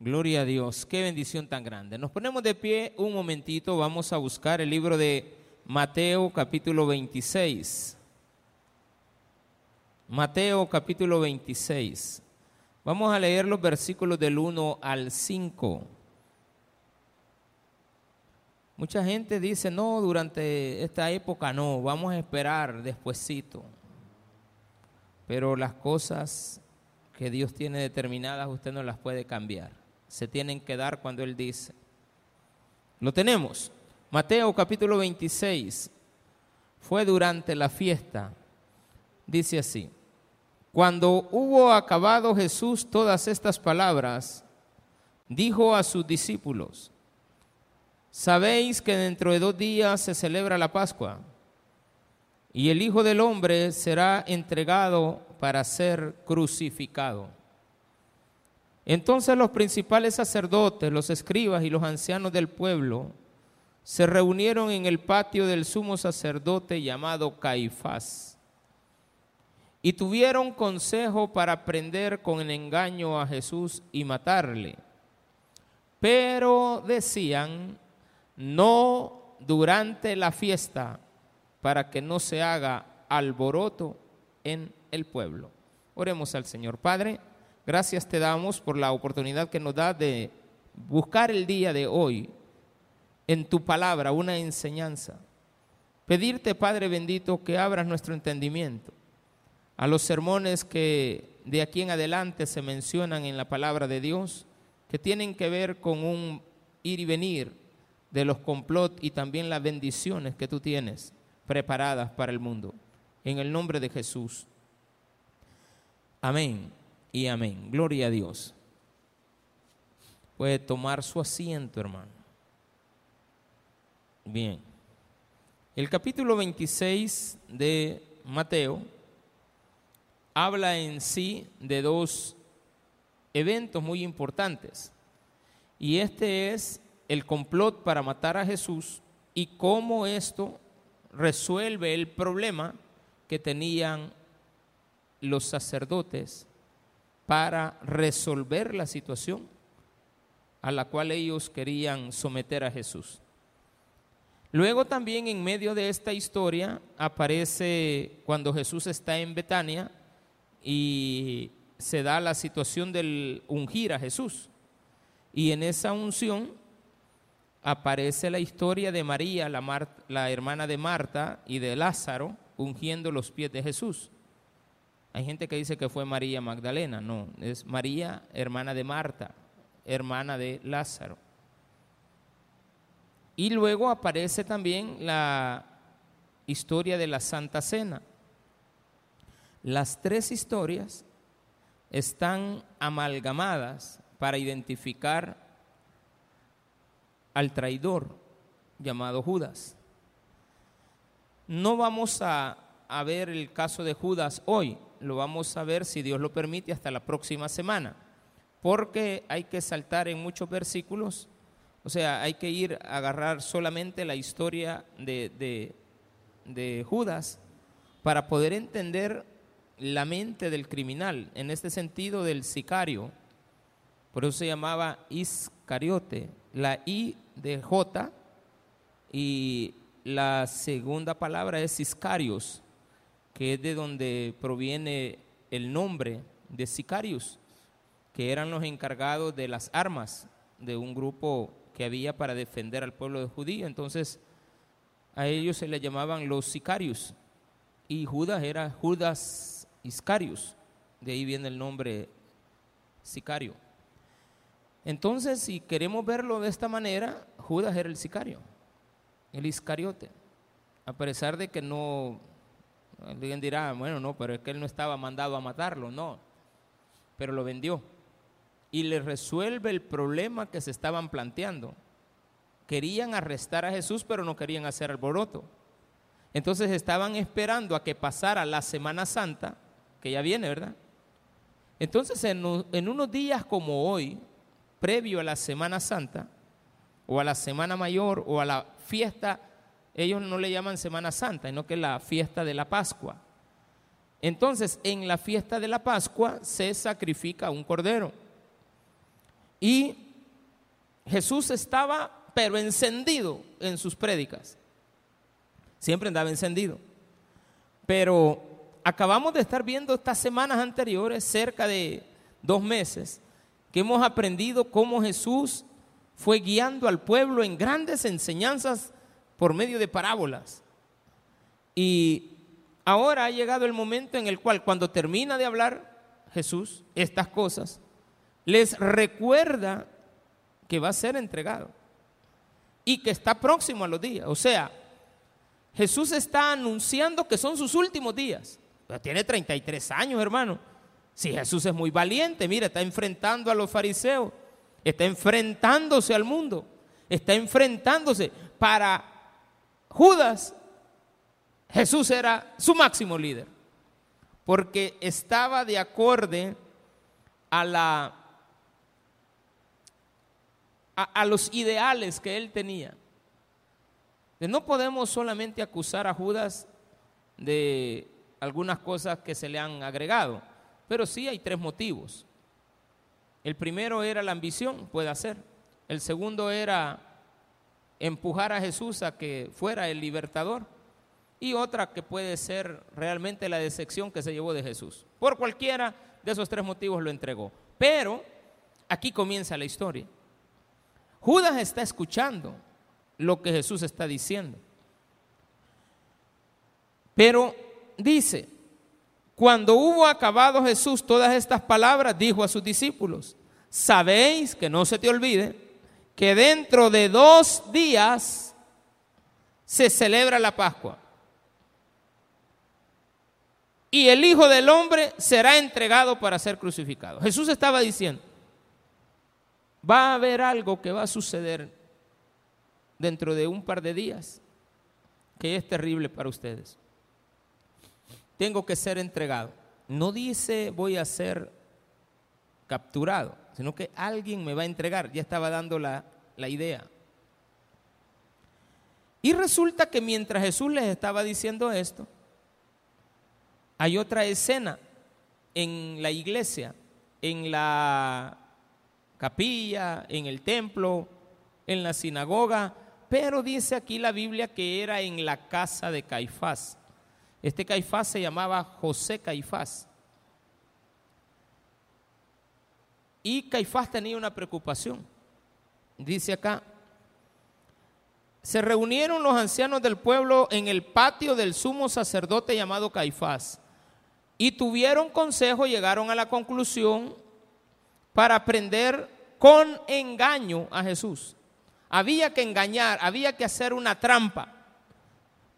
Gloria a Dios, qué bendición tan grande. Nos ponemos de pie un momentito, vamos a buscar el libro de Mateo capítulo 26. Mateo capítulo 26. Vamos a leer los versículos del 1 al 5. Mucha gente dice, no, durante esta época no, vamos a esperar despuesito. Pero las cosas que Dios tiene determinadas usted no las puede cambiar se tienen que dar cuando Él dice. Lo tenemos. Mateo capítulo 26. Fue durante la fiesta. Dice así. Cuando hubo acabado Jesús todas estas palabras, dijo a sus discípulos, sabéis que dentro de dos días se celebra la Pascua y el Hijo del Hombre será entregado para ser crucificado. Entonces los principales sacerdotes, los escribas y los ancianos del pueblo se reunieron en el patio del sumo sacerdote llamado Caifás y tuvieron consejo para prender con el engaño a Jesús y matarle. Pero decían, no durante la fiesta, para que no se haga alboroto en el pueblo. Oremos al Señor Padre. Gracias te damos por la oportunidad que nos da de buscar el día de hoy en tu palabra una enseñanza. Pedirte, Padre bendito, que abras nuestro entendimiento a los sermones que de aquí en adelante se mencionan en la palabra de Dios, que tienen que ver con un ir y venir de los complot y también las bendiciones que tú tienes preparadas para el mundo. En el nombre de Jesús. Amén y amén. Gloria a Dios. Puede tomar su asiento, hermano. Bien. El capítulo 26 de Mateo habla en sí de dos eventos muy importantes. Y este es el complot para matar a Jesús y cómo esto resuelve el problema que tenían los sacerdotes para resolver la situación a la cual ellos querían someter a Jesús. Luego también en medio de esta historia aparece cuando Jesús está en Betania y se da la situación del ungir a Jesús. Y en esa unción aparece la historia de María, la, hermana de Marta y de Lázaro, ungiendo los pies de Jesús. Hay gente que dice que fue María Magdalena, no, es María, hermana de Marta, hermana de Lázaro. Y luego aparece también la historia de la Santa Cena. Las tres historias están amalgamadas para identificar al traidor llamado Judas. No vamos a, a ver el caso de Judas hoy, lo vamos a ver, si Dios lo permite, hasta la próxima semana, porque hay que saltar en muchos versículos, o sea, hay que ir a agarrar solamente la historia de, de Judas para poder entender la mente del criminal, en este sentido del sicario. Por eso se llamaba Iscariote, la I de J y la segunda palabra es Iscarios, que es de donde proviene el nombre de sicarios, que eran los encargados de las armas de un grupo que había para defender al pueblo de judío. Entonces, a ellos se les llamaban los sicarios. Y Judas era Judas Iscarius. De ahí viene el nombre sicario. Entonces, si queremos verlo de esta manera, Judas era el sicario, el Iscariote. A pesar de que no Alguien dirá, bueno, no, pero es que él no estaba mandado a matarlo, no, pero lo vendió. Y le resuelve el problema que se estaban planteando. Querían arrestar a Jesús, pero no querían hacer alboroto. Entonces estaban esperando a que pasara la Semana Santa, que ya viene, ¿verdad? Entonces en, unos días como hoy, previo a la Semana Santa, o a la Semana Mayor, o a la fiesta ellos no le llaman Semana Santa, sino que la fiesta de la Pascua. Entonces, en la fiesta de la Pascua se sacrifica un cordero. Y Jesús estaba, pero encendido en sus prédicas. Siempre andaba encendido. Pero acabamos de estar viendo estas semanas anteriores, cerca de dos meses, que hemos aprendido cómo Jesús fue guiando al pueblo en grandes enseñanzas por medio de parábolas. Y ahora ha llegado el momento en el cual cuando termina de hablar Jesús estas cosas, les recuerda que va a ser entregado y que está próximo a los días. O sea, Jesús está anunciando que son sus últimos días. tiene 33 años, hermano. Si Jesús es muy valiente, mira, está enfrentando a los fariseos, está enfrentándose al mundo, está enfrentándose para Judas. Jesús era su máximo líder, porque estaba de acorde a la a los ideales que él tenía. No podemos solamente acusar a Judas de algunas cosas que se le han agregado, pero sí hay tres motivos. El primero era la ambición, puede ser. El segundo era empujar a Jesús a que fuera el libertador. Y otra que puede ser realmente la decepción que se llevó de Jesús. Por cualquiera de esos tres motivos lo entregó. Pero aquí comienza la historia. Judas está escuchando lo que Jesús está diciendo. Pero dice, cuando hubo acabado Jesús todas estas palabras, dijo a sus discípulos, sabéis que no se te olvide que dentro de dos días se celebra la Pascua. Y el Hijo del Hombre será entregado para ser crucificado. Jesús estaba diciendo, va a haber algo que va a suceder dentro de un par de días que es terrible para ustedes. Tengo que ser entregado. No dice voy a ser capturado, sino que alguien me va a entregar. Ya estaba dando la, la idea. Y resulta que mientras Jesús les estaba diciendo esto, hay otra escena en la iglesia, en la capilla, en el templo, en la sinagoga, pero dice aquí la Biblia que era en la casa de Caifás. Este Caifás se llamaba José Caifás. Y Caifás tenía una preocupación. Dice acá, se reunieron los ancianos del pueblo en el patio del sumo sacerdote llamado Caifás y tuvieron consejo, llegaron a la conclusión para prender con engaño a Jesús. Había que engañar, había que hacer una trampa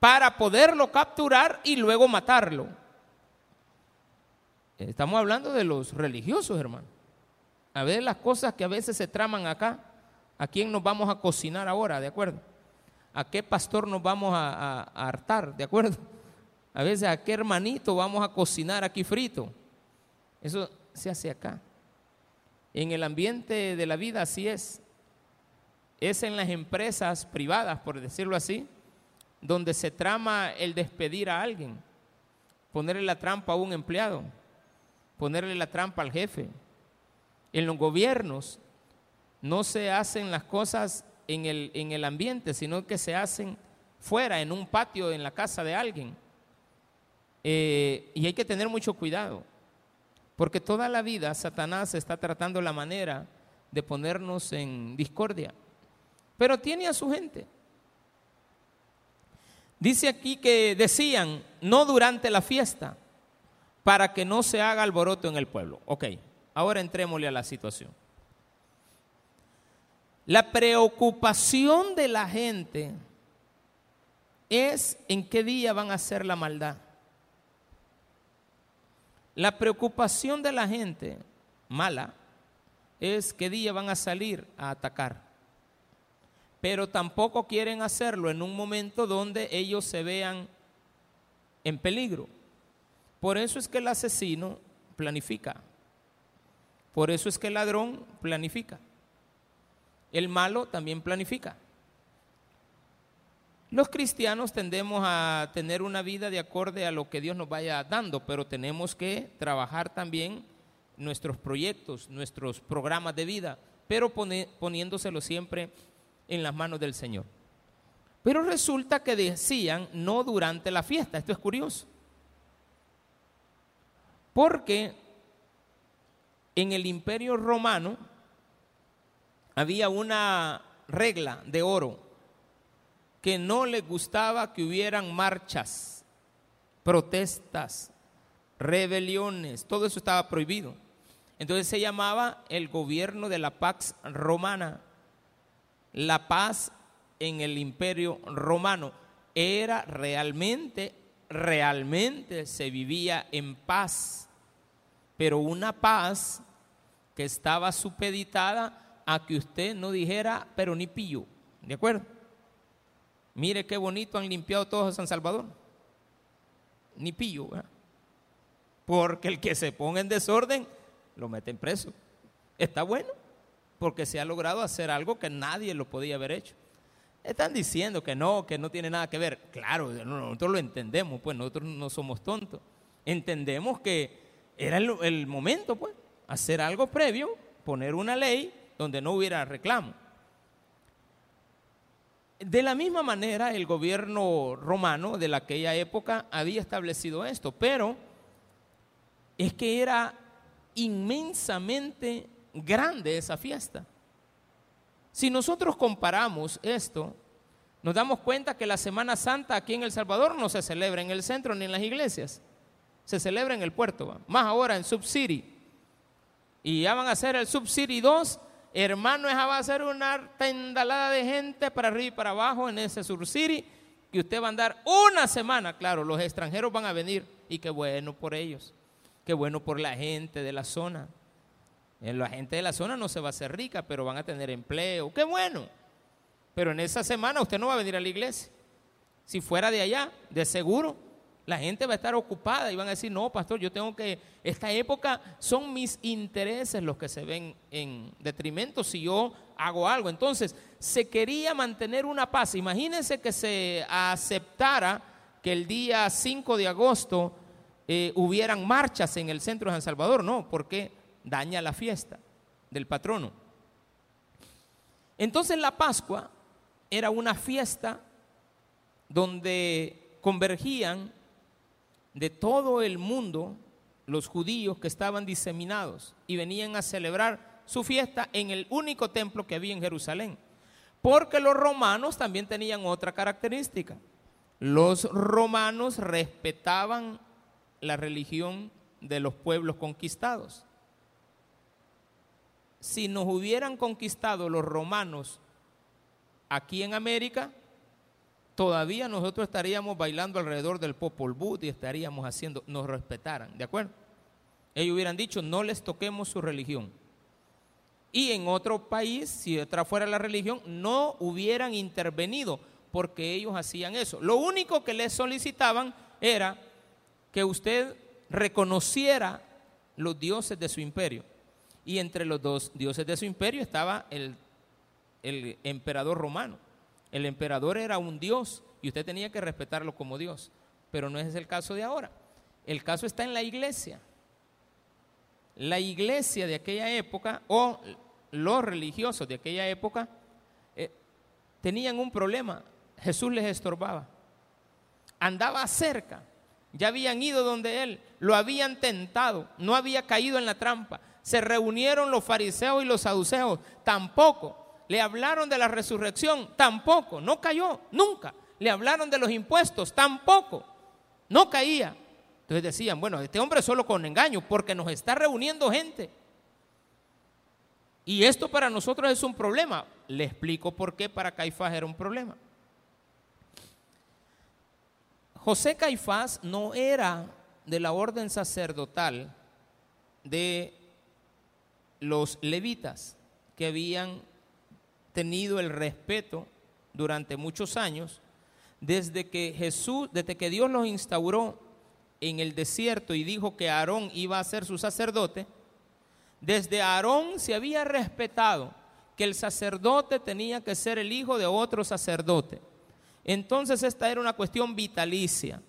para poderlo capturar y luego matarlo. Estamos hablando de los religiosos, hermano. A ver las cosas que a veces se traman acá. ¿A quién nos vamos a cocinar ahora? ¿De acuerdo? ¿A qué pastor nos vamos a, hartar? ¿De acuerdo? A veces a qué hermanito vamos a cocinar aquí frito. Eso se hace acá. En el ambiente de la vida así es es en las empresas privadas, por decirlo así, donde se trama el despedir a alguien, ponerle la trampa a un empleado, ponerle la trampa al jefe. En los gobiernos no se hacen las cosas en el, en el ambiente, sino que se hacen fuera, en un patio, en la casa de alguien. Eh, y hay que tener mucho cuidado, porque toda la vida Satanás está tratando la manera de ponernos en discordia pero tiene a su gente. Dice aquí que decían, no durante la fiesta, para que no se haga alboroto en el pueblo. Ok, ahora entrémosle a la situación. La preocupación de la gente es en qué día van a hacer la maldad. La preocupación de la gente mala es qué día van a salir a atacar pero tampoco quieren hacerlo en un momento donde ellos se vean en peligro. Por eso es que el asesino planifica. Por eso es que el ladrón planifica. El malo también planifica. Los cristianos tendemos a tener una vida de acorde a lo que Dios nos vaya dando, pero tenemos que trabajar también nuestros proyectos, nuestros programas de vida pero poniéndoselo siempre en las manos del Señor. Pero resulta que decían no durante la fiesta, esto es curioso. Porque en el imperio romano había una regla de oro que no le gustaba que hubieran marchas, protestas, rebeliones, todo eso estaba prohibido. Entonces se llamaba el gobierno de la Pax Romana. La paz en el imperio romano era realmente, realmente se vivía en paz, pero una paz que estaba supeditada a que usted no dijera, pero ni pillo, ¿de acuerdo? Mire qué bonito han limpiado todos a San Salvador. Ni pillo, Porque el que se ponga en desorden lo meten preso. Está bueno, porque se ha logrado hacer algo que nadie lo podía haber hecho. Están diciendo que no, que no tiene nada que ver. Claro, nosotros lo entendemos, pues nosotros no somos tontos. Entendemos que era el, el momento, pues, hacer algo previo, poner una ley donde no hubiera reclamo. De la misma manera, el gobierno romano de aquella época había establecido esto, pero es que era inmensamente grande esa fiesta. Si nosotros comparamos esto, nos damos cuenta que la Semana Santa aquí en El Salvador no se celebra en el centro ni en las iglesias, se celebra en el puerto, más ahora en Subcity. Y ya van a hacer el Subcity 2 Hermano, esa va a ser una tendalada de gente para arriba y para abajo en ese City, que usted va a andar una semana. Claro, los extranjeros van a venir y qué bueno por ellos, qué bueno por la gente de la zona. Eh, la gente de la zona no se va a hacer rica, pero van a tener empleo, qué bueno. Pero en esa semana usted no va a venir a la iglesia. Si fuera de allá, de seguro, la gente va a estar ocupada y van a decir, no, pastor, yo tengo que, esta época son mis intereses los que se ven en detrimento si yo hago algo. Entonces, se quería mantener una paz. Imagínense que se aceptara que el día 5 de agosto eh, hubieran marchas en el centro de San Salvador. No, porque daña la fiesta del patrono. Entonces la Pascua era una fiesta donde convergían de todo el mundo los judíos que estaban diseminados y venían a celebrar su fiesta en el único templo que había en Jerusalén. Porque los romanos también tenían otra característica. Los romanos respetaban la religión de los pueblos conquistados. Si nos hubieran conquistado los romanos aquí en América, todavía nosotros estaríamos bailando alrededor del Popol Vuh y estaríamos haciendo, nos respetaran, ¿de acuerdo? Ellos hubieran dicho, no les toquemos su religión. Y en otro país, si otra fuera la religión, no hubieran intervenido porque ellos hacían eso. Lo único que les solicitaban era que usted reconociera los dioses de su imperio. Y entre los dos dioses de su imperio estaba el, el emperador romano. El emperador era un dios y usted tenía que respetarlo como dios, pero no es el caso de ahora. El caso está en la iglesia. La iglesia de aquella época o los religiosos de aquella época eh, tenían un problema. Jesús les estorbaba. Andaba cerca. Ya habían ido donde él, lo habían tentado, no había caído en la trampa. Se reunieron los fariseos y los saduceos, tampoco le hablaron de la resurrección, tampoco, no cayó, nunca. Le hablaron de los impuestos, tampoco, no caía. Entonces decían, bueno, este hombre solo con engaño, porque nos está reuniendo gente. Y esto para nosotros es un problema. Le explico por qué para Caifás era un problema. José Caifás no era de la orden sacerdotal de los levitas que habían tenido el respeto durante muchos años, desde que Jesús, desde que Dios los instauró en el desierto y dijo que Aarón iba a ser su sacerdote, desde Aarón se había respetado que el sacerdote tenía que ser el hijo de otro sacerdote. Entonces esta era una cuestión vitalicia.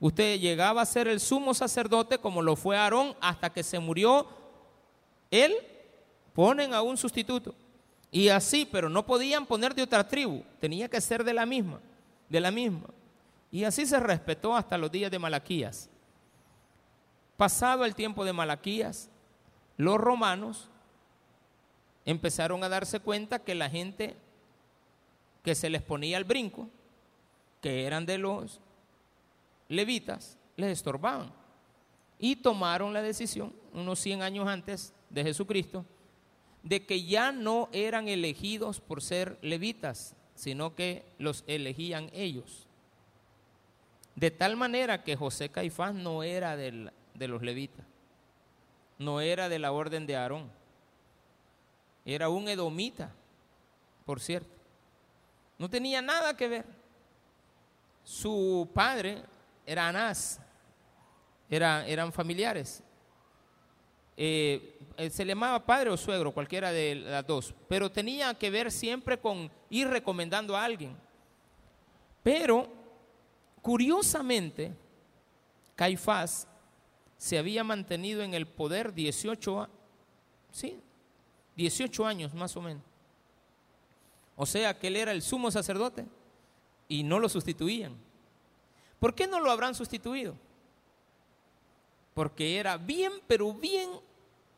Usted llegaba a ser el sumo sacerdote como lo fue Aarón hasta que se murió. Él ponen a un sustituto Y así, pero no podían poner de otra tribu, tenía que ser de la misma, de la misma. Y así se respetó hasta los días de Malaquías. Pasado el tiempo de Malaquías, los romanos empezaron a darse cuenta que la gente que se les ponía al brinco, que eran de los levitas, les estorbaban. Y tomaron la decisión, unos 100 años antes de Jesucristo, de que ya no eran elegidos por ser levitas, sino que los elegían ellos. De tal manera que José Caifás no era de los levitas, no era de la orden de Aarón, era un edomita, por cierto. No tenía nada que ver. Su padre era Anás, eran familiares. Eh, eh, se le llamaba padre o suegro, cualquiera de las dos, pero tenía que ver siempre con ir recomendando a alguien. Pero, curiosamente, Caifás se había mantenido en el poder 18, sí, 18 años más o menos. O sea que él era el sumo sacerdote y no lo sustituían. ¿Por qué no lo habrán sustituido? Porque era bien, pero bien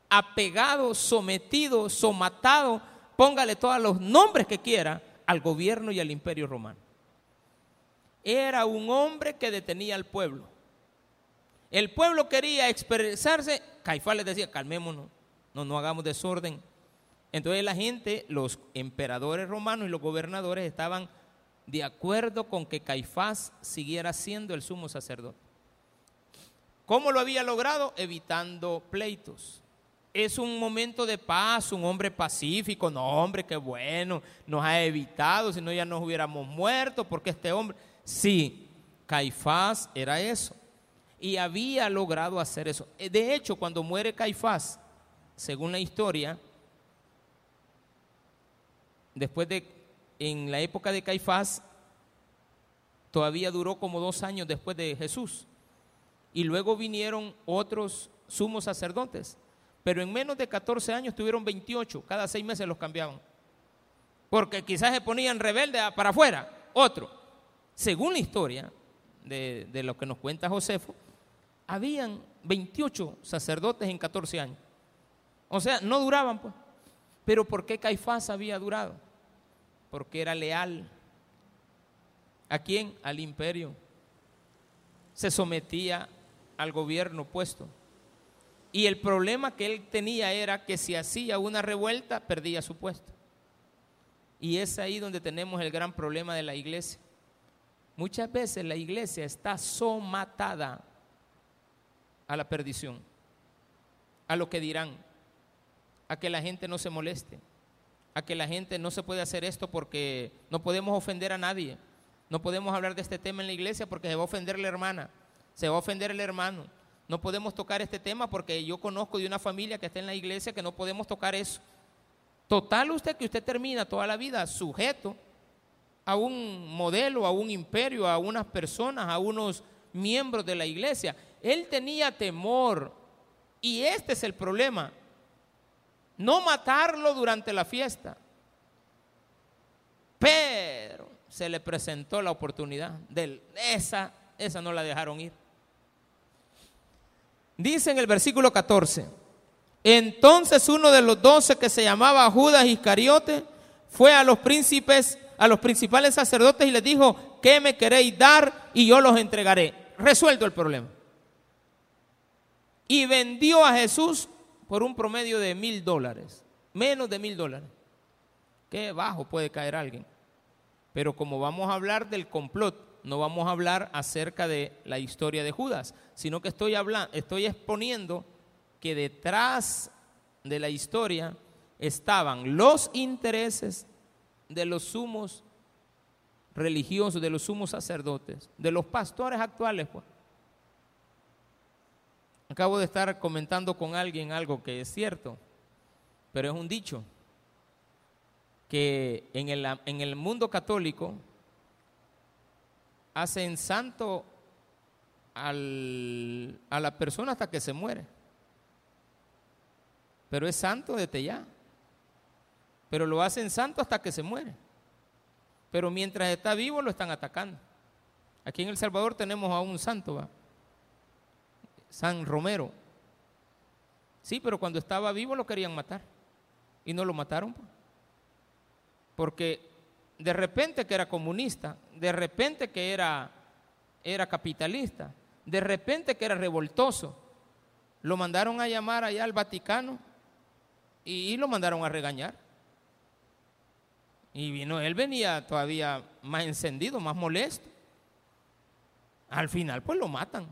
apegado, sometido, somatado, póngale todos los nombres que quiera, al gobierno y al imperio romano. Era un hombre que detenía al pueblo. El pueblo quería expresarse, Caifás les decía, calmémonos, no, no hagamos desorden. Entonces la gente, los emperadores romanos y los gobernadores estaban de acuerdo con que Caifás siguiera siendo el sumo sacerdote. ¿Cómo lo había logrado? Evitando pleitos. Es un momento de paz, un hombre pacífico, no hombre, qué bueno, nos ha evitado, si no ya nos hubiéramos muerto, porque este hombre, sí, Caifás era eso, y había logrado hacer eso. Eh, de hecho, cuando muere Caifás, según la historia, después de, en la época de Caifás, todavía duró como dos años después de Jesús, y luego vinieron otros sumos sacerdotes pero en menos de 14 años tuvieron 28, cada seis meses los cambiaban. Porque quizás se ponían rebeldes para afuera, otro. Según la historia de, lo que nos cuenta Josefo, habían 28 sacerdotes en 14 años. O sea, no duraban, pues. Pero ¿por qué Caifás había durado? Porque era leal. ¿A quién? Al imperio. Se sometía al gobierno puesto. Y el problema que él tenía era que si hacía una revuelta, perdía su puesto. Y es ahí donde tenemos el gran problema de la iglesia. Muchas veces la iglesia está somatada a la perdición, a lo que dirán, a que la gente no se moleste, a que la gente no se puede hacer esto porque no podemos ofender a nadie, no podemos hablar de este tema en la iglesia porque se va a ofender la hermana, se va a ofender el hermano, no podemos tocar este tema porque yo conozco de una familia que está en la iglesia que no podemos tocar eso. Total usted que usted termina toda la vida sujeto a un modelo, a un imperio, a unas personas, a unos miembros de la iglesia. Él tenía temor y este es el problema. No matarlo durante la fiesta. Pero se le presentó la oportunidad de esa, esa no la dejaron ir. Dice en el versículo 14, entonces uno de los doce que se llamaba Judas Iscariote fue a los príncipes, a los principales sacerdotes y les dijo, ¿qué me queréis dar? Y yo los entregaré. Resuelto el problema. Y vendió a Jesús por un promedio de mil dólares, menos de mil dólares. Qué bajo puede caer alguien. Pero como vamos a hablar del complot no vamos a hablar acerca de la historia de Judas, sino que estoy, hablando, estoy exponiendo que detrás de la historia estaban los intereses de los sumos religiosos, de los sumos sacerdotes, de los pastores actuales. Pues. Acabo de estar comentando con alguien algo que es cierto, pero es un dicho, que en el, en el mundo católico hacen santo al, a la persona hasta que se muere. Pero es santo desde ya. pero lo hacen santo hasta que se muere. Pero mientras está vivo lo están atacando. Aquí en El Salvador tenemos a un santo, ¿va? San Romero. Sí, pero cuando estaba vivo lo querían matar. Y no lo mataron. Pues. Porque de repente que era comunista, de repente que era, era capitalista, de repente que era revoltoso, lo mandaron a llamar allá al Vaticano y, y lo mandaron a regañar. Y vino, él venía todavía más encendido, más molesto. Al final, pues lo matan.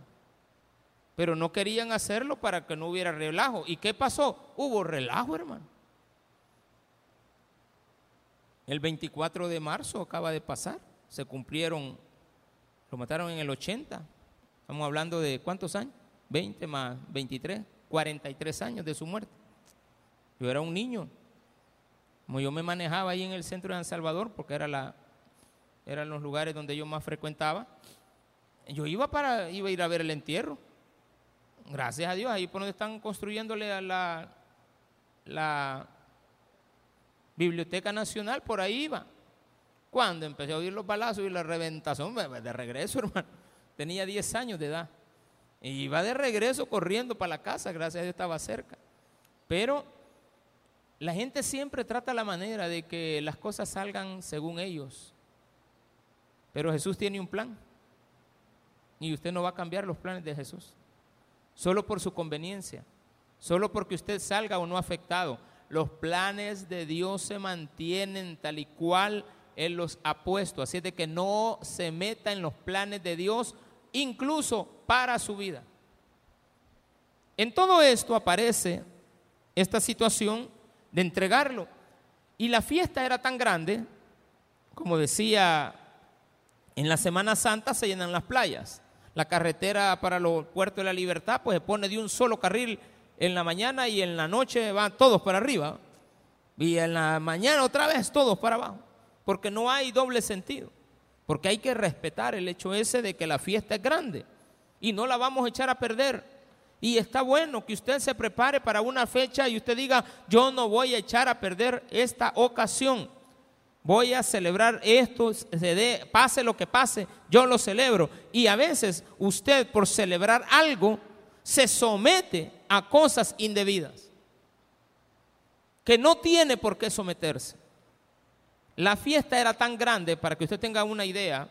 Pero no querían hacerlo para que no hubiera relajo. ¿Y qué pasó? Hubo relajo, hermano. El 24 de marzo acaba de pasar. Se cumplieron, lo mataron en el 80. Estamos hablando de cuántos años? 20 más 23, 43 años de su muerte. Yo era un niño. Como yo me manejaba ahí en el centro de San Salvador, porque era la, eran los lugares donde yo más frecuentaba, yo iba para iba a ir a ver el entierro. Gracias a Dios, ahí por donde están construyéndole a la, la Biblioteca Nacional, por ahí iba. Cuando empecé a oír los balazos y la reventación, de regreso, hermano. Tenía 10 años de edad. Y iba de regreso corriendo para la casa, gracias a Dios estaba cerca. Pero la gente siempre trata la manera de que las cosas salgan según ellos. Pero Jesús tiene un plan. Y usted no va a cambiar los planes de Jesús. Solo por su conveniencia. Solo porque usted salga o no afectado. Los planes de Dios se mantienen tal y cual Él los ha puesto. Así de que no se meta en los planes de Dios, incluso para su vida. En todo esto aparece esta situación de entregarlo. Y la fiesta era tan grande, como decía, en la Semana Santa se llenan las playas. La carretera para los puertos de la libertad, pues se pone de un solo carril en la mañana y en la noche van todos para arriba. Y en la mañana otra vez todos para abajo. Porque no hay doble sentido. Porque hay que respetar el hecho ese de que la fiesta es grande. Y no la vamos a echar a perder. Y está bueno que usted se prepare para una fecha y usted diga, yo no voy a echar a perder esta ocasión. Voy a celebrar esto, se pase lo que pase, yo lo celebro. Y a veces usted por celebrar algo se somete a cosas indebidas que no tiene por qué someterse. La fiesta era tan grande, para que usted tenga una idea,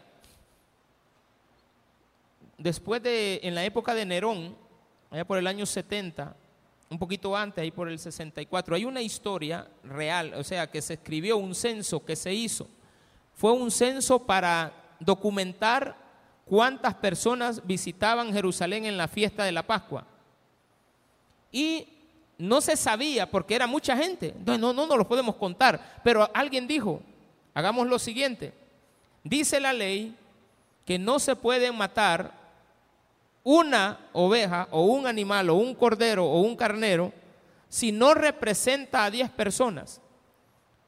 después de, en la época de Nerón, allá por el año 70, un poquito antes, ahí por el 64, hay una historia real, o sea, que se escribió un censo que se hizo. Fue un censo para documentar cuántas personas visitaban Jerusalén en la fiesta de la Pascua. Y no se sabía porque era mucha gente. Entonces no, no, no lo podemos contar. Pero alguien dijo, hagamos lo siguiente. Dice la ley que no se puede matar una oveja o un animal o un cordero o un carnero si no representa a 10 personas.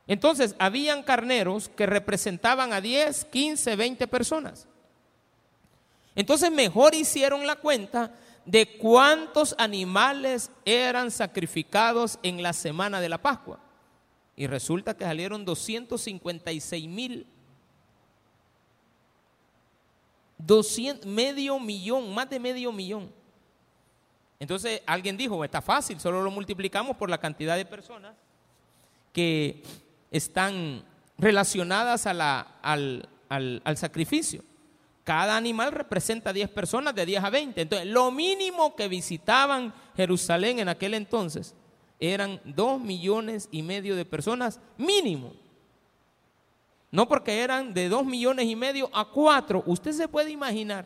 Entonces, habían carneros que representaban a 10, 15, 20 personas. Entonces mejor hicieron la cuenta de cuántos animales eran sacrificados en la semana de la Pascua. Y resulta que salieron 256 mil. medio millón, más de medio millón. Entonces alguien dijo, está fácil, solo lo multiplicamos por la cantidad de personas que están relacionadas al, al sacrificio. Cada animal representa 10 personas, de 10 a 20. Entonces, lo mínimo que visitaban Jerusalén en aquel entonces eran 2 millones y medio de personas, mínimo. No porque eran de 2 millones y medio a 4. Usted se puede imaginar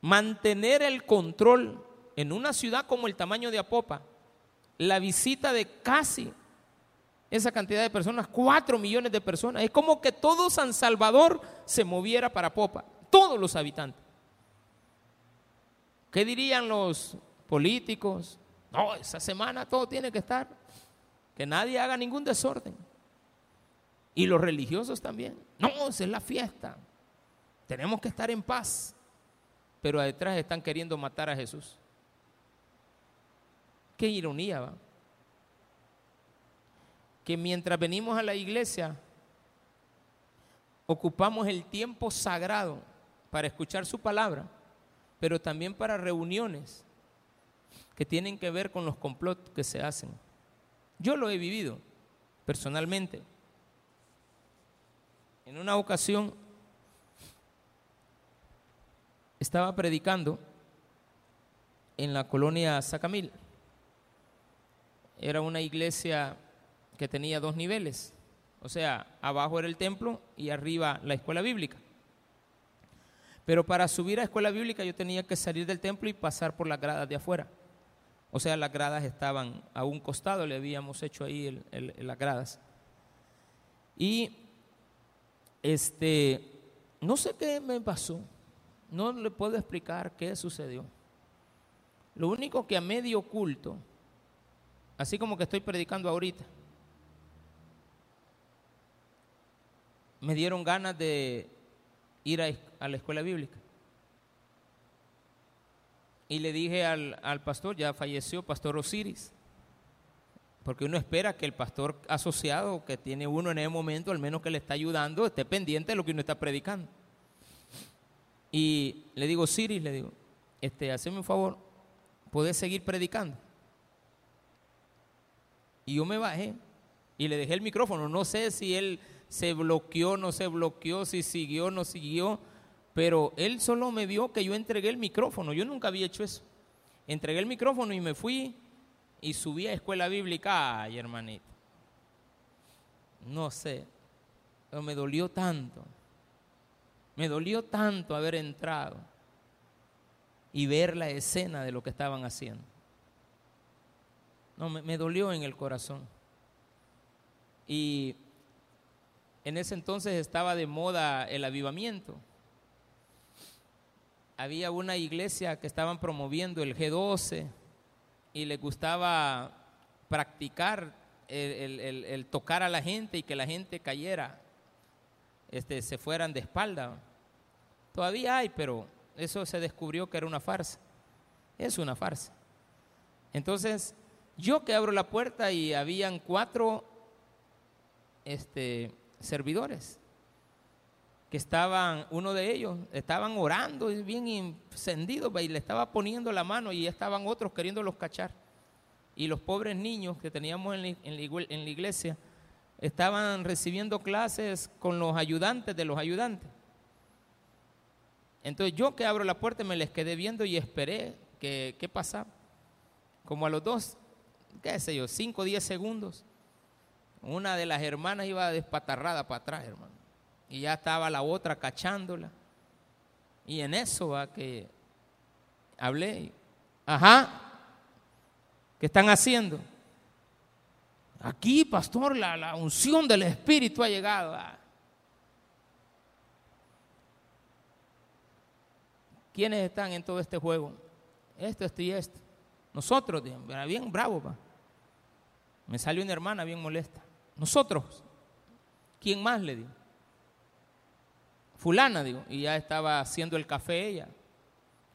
mantener el control en una ciudad como el tamaño de Apopa, la visita de casi esa cantidad de personas, cuatro millones de personas. Es como que todo San Salvador se moviera para Popa, todos los habitantes. ¿Qué dirían los políticos? No, esa semana todo tiene que estar, que nadie haga ningún desorden. Y los religiosos también. No, esa es la fiesta. Tenemos que estar en paz. Pero detrás están queriendo matar a Jesús. Qué ironía, ¿va? Que mientras venimos a la iglesia, ocupamos el tiempo sagrado para escuchar su palabra, pero también para reuniones que tienen que ver con los complots que se hacen. Yo lo he vivido personalmente. En una ocasión estaba predicando en la colonia Sacamil. Era una iglesia que tenía dos niveles, o sea, abajo era el templo y arriba la escuela bíblica. Pero para subir a escuela bíblica yo tenía que salir del templo y pasar por las gradas de afuera. O sea, las gradas estaban a un costado, le habíamos hecho ahí las gradas. Y este, no sé qué me pasó, no le puedo explicar qué sucedió. Lo único que a medio culto, así como que estoy predicando ahorita, me dieron ganas de ir a, la escuela bíblica. Y le dije al, al, pastor, ya falleció, pastor Osiris, porque uno espera que el pastor asociado que tiene uno en ese momento, al menos que le está ayudando, esté pendiente de lo que uno está predicando. Y le digo, Osiris, le digo, este, haceme un favor, ¿podés seguir predicando? Y yo me bajé y le dejé el micrófono. No sé si él se bloqueó, no se bloqueó, si siguió, no siguió, pero él solo me vio que yo entregué el micrófono, yo nunca había hecho eso. Entregué el micrófono y me fui y subí a escuela bíblica, ay hermanito, no sé, pero me dolió tanto, me dolió tanto haber entrado y ver la escena de lo que estaban haciendo. No, me, me dolió en el corazón. Y en ese entonces estaba de moda el avivamiento. Había una iglesia que estaban promoviendo el G12 y les gustaba practicar el, tocar a la gente y que la gente cayera, este, se fueran de espalda. Todavía hay, pero eso se descubrió que era una farsa. Es una farsa. Entonces, yo que abro la puerta y habían cuatro este, servidores que estaban, uno de ellos, estaban orando bien encendidos y le estaba poniendo la mano y estaban otros queriéndolos cachar. Y los pobres niños que teníamos en la, iglesia estaban recibiendo clases con los ayudantes de los ayudantes. Entonces yo que abro la puerta me les quedé viendo y esperé que, qué pasaba. Como a los dos, qué sé yo, cinco o diez segundos, una de las hermanas iba despatarrada para atrás, hermano. Y ya estaba la otra cachándola. Y en eso va que hablé. Ajá. ¿Qué están haciendo? Aquí, pastor, la, la unción del Espíritu ha llegado. ¿Quiénes están en todo este juego? Esto, esto y esto. Nosotros, bien bravo. Pa. Me salió una hermana bien molesta. Nosotros. ¿Quién más le digo? Fulana, digo. Y ya estaba haciendo el café ella.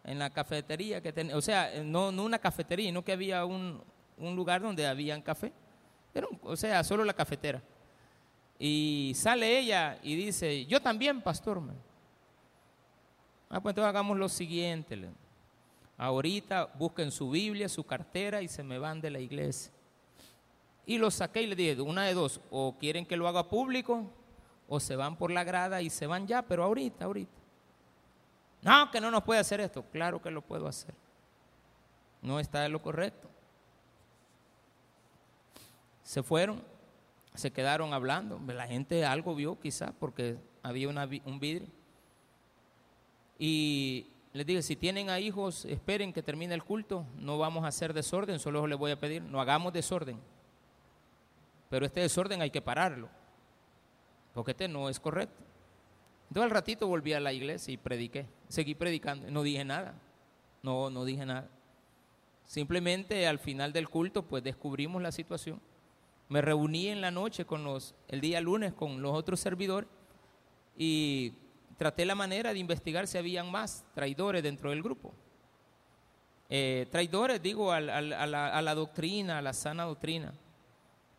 En la cafetería que tenía. O sea, no, no una cafetería, sino que había un, lugar donde habían café. Pero, o sea, solo la cafetera. Y sale ella y dice, yo también, pastor. Ah, pues entonces hagamos lo siguiente. Ahorita busquen su Biblia, su cartera y se me van de la iglesia. Y lo saqué y le dije, una de dos, o quieren que lo haga público, o se van por la grada y se van ya, pero ahorita, ahorita. No, que no nos puede hacer esto. Claro que lo puedo hacer. No está en lo correcto. Se fueron, se quedaron hablando. La gente algo vio quizá porque había un vidrio. Y les dije, si tienen a hijos, esperen que termine el culto. No vamos a hacer desorden, solo les voy a pedir, no hagamos desorden. Pero este desorden hay que pararlo, porque este no es correcto. Entonces al ratito volví a la iglesia y prediqué, seguí predicando, no dije nada, no, no dije nada. Simplemente al final del culto pues descubrimos la situación. Me reuní en la noche con los, el día lunes con los otros servidores y traté la manera de investigar si habían más traidores dentro del grupo. Eh, traidores, digo, a, la, a la doctrina, a la sana doctrina.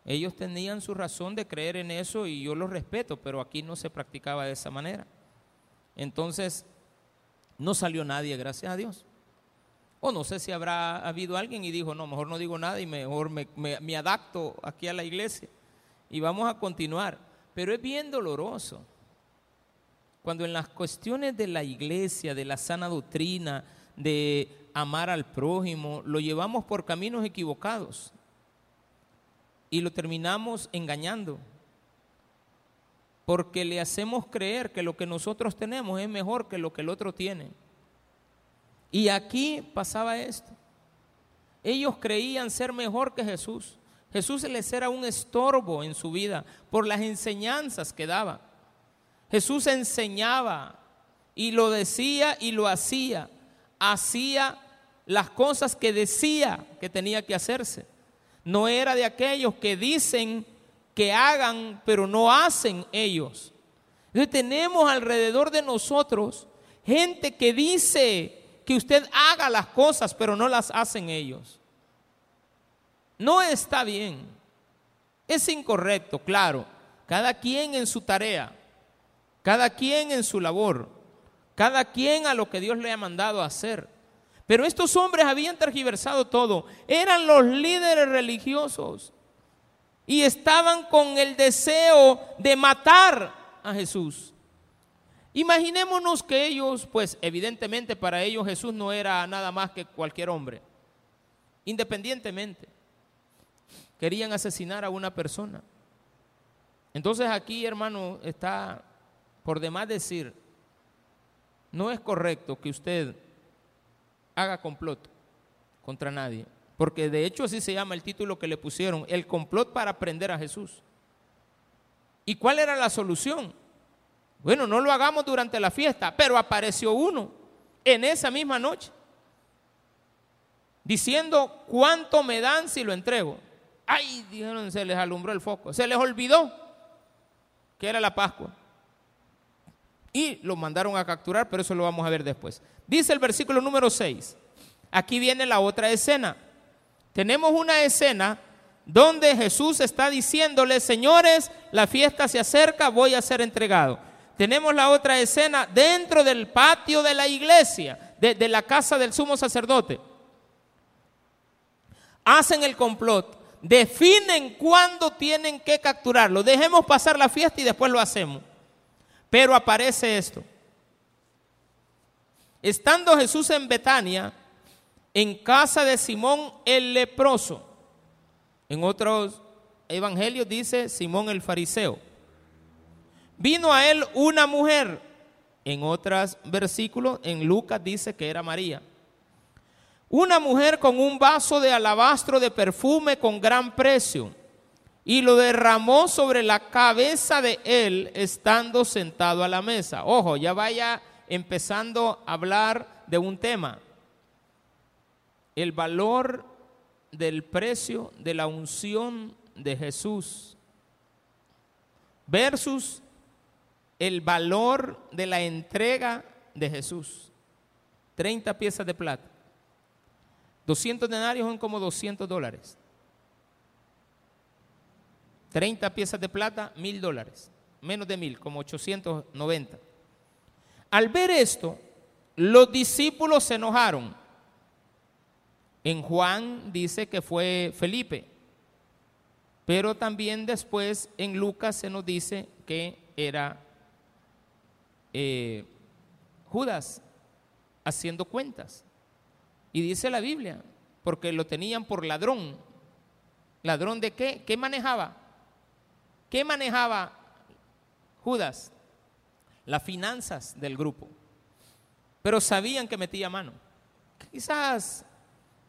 Ellos tenían su razón de creer en eso y yo lo respeto, pero aquí no se practicaba de esa manera. Entonces, no salió nadie, gracias a Dios. O no sé si habrá habido alguien y dijo, no, mejor no digo nada y mejor me, me adapto aquí a la iglesia. Y vamos a continuar. Pero es bien doloroso cuando en las cuestiones de la iglesia, de la sana doctrina, de amar al prójimo, lo llevamos por caminos equivocados y lo terminamos engañando. Porque le hacemos creer que lo que nosotros tenemos es mejor que lo que el otro tiene. Y aquí pasaba esto. Ellos creían ser mejor que Jesús. Jesús les era un estorbo en su vida por las enseñanzas que daba. Jesús enseñaba y lo decía y lo hacía. Hacía las cosas que decía que tenía que hacerse. No era de aquellos que dicen que hagan, pero no hacen ellos. Entonces tenemos alrededor de nosotros gente que dice que usted haga las cosas, pero no las hacen ellos. No está bien. Es incorrecto, claro. Cada quien en su tarea. Cada quien en su labor, cada quien a lo que Dios le ha mandado hacer. Pero estos hombres habían tergiversado todo. Eran los líderes religiosos y estaban con el deseo de matar a Jesús. Imaginémonos que ellos, pues evidentemente para ellos Jesús no era nada más que cualquier hombre, independientemente. Querían asesinar a una persona. Entonces aquí, hermano, está por demás decir, no es correcto que usted haga complot contra nadie, porque de hecho así se llama el título que le pusieron, el complot para prender a Jesús. ¿Y cuál era la solución? Bueno, no lo hagamos durante la fiesta, pero apareció uno en esa misma noche, diciendo, ¿cuánto me dan si lo entrego? Ay, dijeron, se les alumbró el foco, se les olvidó que era la Pascua y lo mandaron a capturar, pero eso lo vamos a ver después. Dice el versículo número 6. Aquí viene la otra escena. Tenemos una escena donde Jesús está diciéndole, señores, la fiesta se acerca, voy a ser entregado. Tenemos la otra escena dentro del patio de la iglesia, de, de la casa del sumo sacerdote. Hacen el complot, definen cuándo tienen que capturarlo. Dejemos pasar la fiesta y después lo hacemos. Pero aparece esto. Estando Jesús en Betania, en casa de Simón el leproso, en otros evangelios dice Simón el fariseo, vino a él una mujer, en otros versículos, en Lucas dice que era María, una mujer con un vaso de alabastro de perfume con gran precio y lo derramó sobre la cabeza de él estando sentado a la mesa. Ojo, ya vaya empezando a hablar de un tema. El valor del precio de la unción de Jesús versus el valor de la entrega de Jesús. 30 piezas de plata. 200 denarios son como 200 dólares. 30 piezas de plata, mil dólares. Menos de mil, como 890. Al ver esto, los discípulos se enojaron. En Juan dice que fue Felipe, pero también después en Lucas se nos dice que era eh, Judas haciendo cuentas. Y dice la Biblia, porque lo tenían por ladrón. ¿Ladrón de qué? ¿Qué manejaba? ¿Qué manejaba Judas? Las finanzas del grupo. Pero sabían que metía mano. Quizás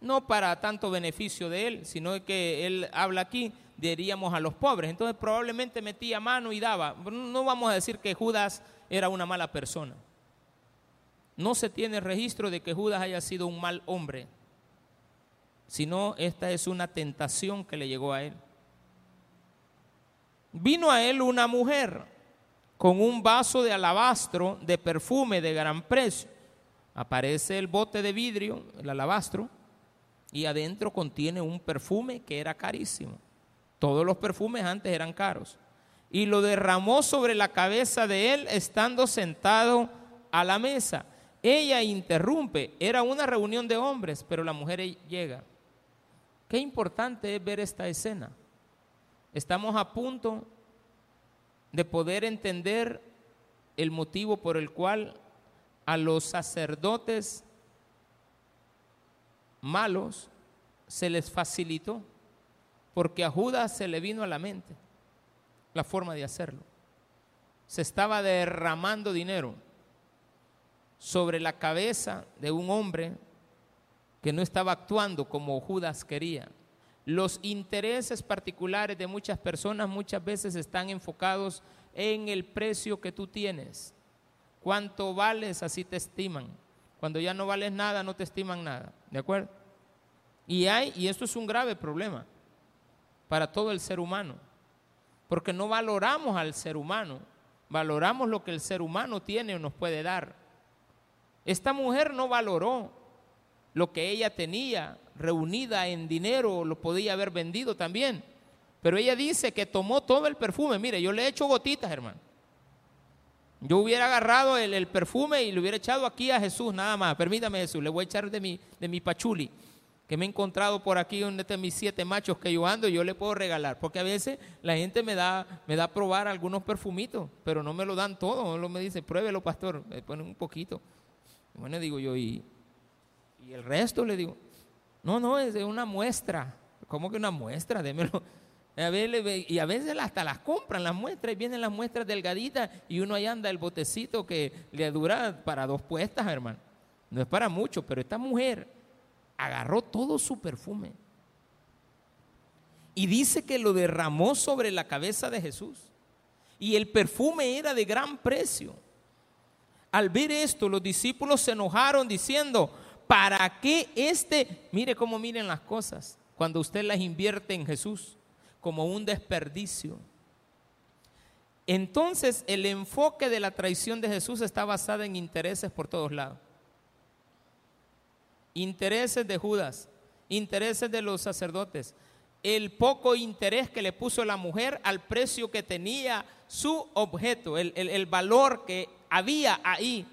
no para tanto beneficio de él, sino que él habla aquí, diríamos a los pobres. Entonces probablemente metía mano y daba. No vamos a decir que Judas era una mala persona. No se tiene registro de que Judas haya sido un mal hombre, sino esta es una tentación que le llegó a él. Vino a él una mujer con un vaso de alabastro de perfume de gran precio. Aparece el bote de vidrio, el alabastro, y adentro contiene un perfume que era carísimo. Todos los perfumes antes eran caros. Y lo derramó sobre la cabeza de él estando sentado a la mesa. Ella interrumpe, era una reunión de hombres, pero la mujer llega. Qué importante es ver esta escena. Estamos a punto de poder entender el motivo por el cual a los sacerdotes malos se les facilitó, porque a Judas se le vino a la mente la forma de hacerlo. Se estaba derramando dinero sobre la cabeza de un hombre que no estaba actuando como Judas quería. Los intereses particulares de muchas personas muchas veces están enfocados en el precio que tú tienes. Cuánto vales, así te estiman. Cuando ya no vales nada, no te estiman nada. ¿De acuerdo? Y hay, y esto es un grave problema para todo el ser humano, porque no valoramos al ser humano, valoramos lo que el ser humano tiene o nos puede dar. Esta mujer no valoró lo que ella tenía reunida en dinero, lo podía haber vendido también. Pero ella dice que tomó todo el perfume. Mire, yo le he hecho gotitas, hermano. Yo hubiera agarrado el, perfume y le hubiera echado aquí a Jesús, nada más. Permítame, Jesús, le voy a echar de mi, de mi pachuli, que me he encontrado por aquí, uno de mis siete machos que yo ando, y yo le puedo regalar. Porque a veces la gente me da, me da a probar algunos perfumitos, pero no me lo dan todo. No me dice, pruébelo, pastor, me ponen un poquito. Bueno, digo yo, y, y el resto le digo, no, no, es de una muestra. ¿Cómo que una muestra? Démelo y a veces hasta las compran las muestras y vienen las muestras delgaditas y uno ahí anda el botecito que le dura para dos puestas, hermano. No es para mucho, pero esta mujer agarró todo su perfume y dice que lo derramó sobre la cabeza de Jesús. Y el perfume era de gran precio. Al ver esto, los discípulos se enojaron diciendo, ¿para qué este? Mire cómo miren las cosas cuando usted las invierte en Jesús como un desperdicio. Entonces el enfoque de la traición de Jesús está basado en intereses por todos lados. Intereses de Judas, intereses de los sacerdotes, el poco interés que le puso la mujer al precio que tenía su objeto, el, el valor que había ahí.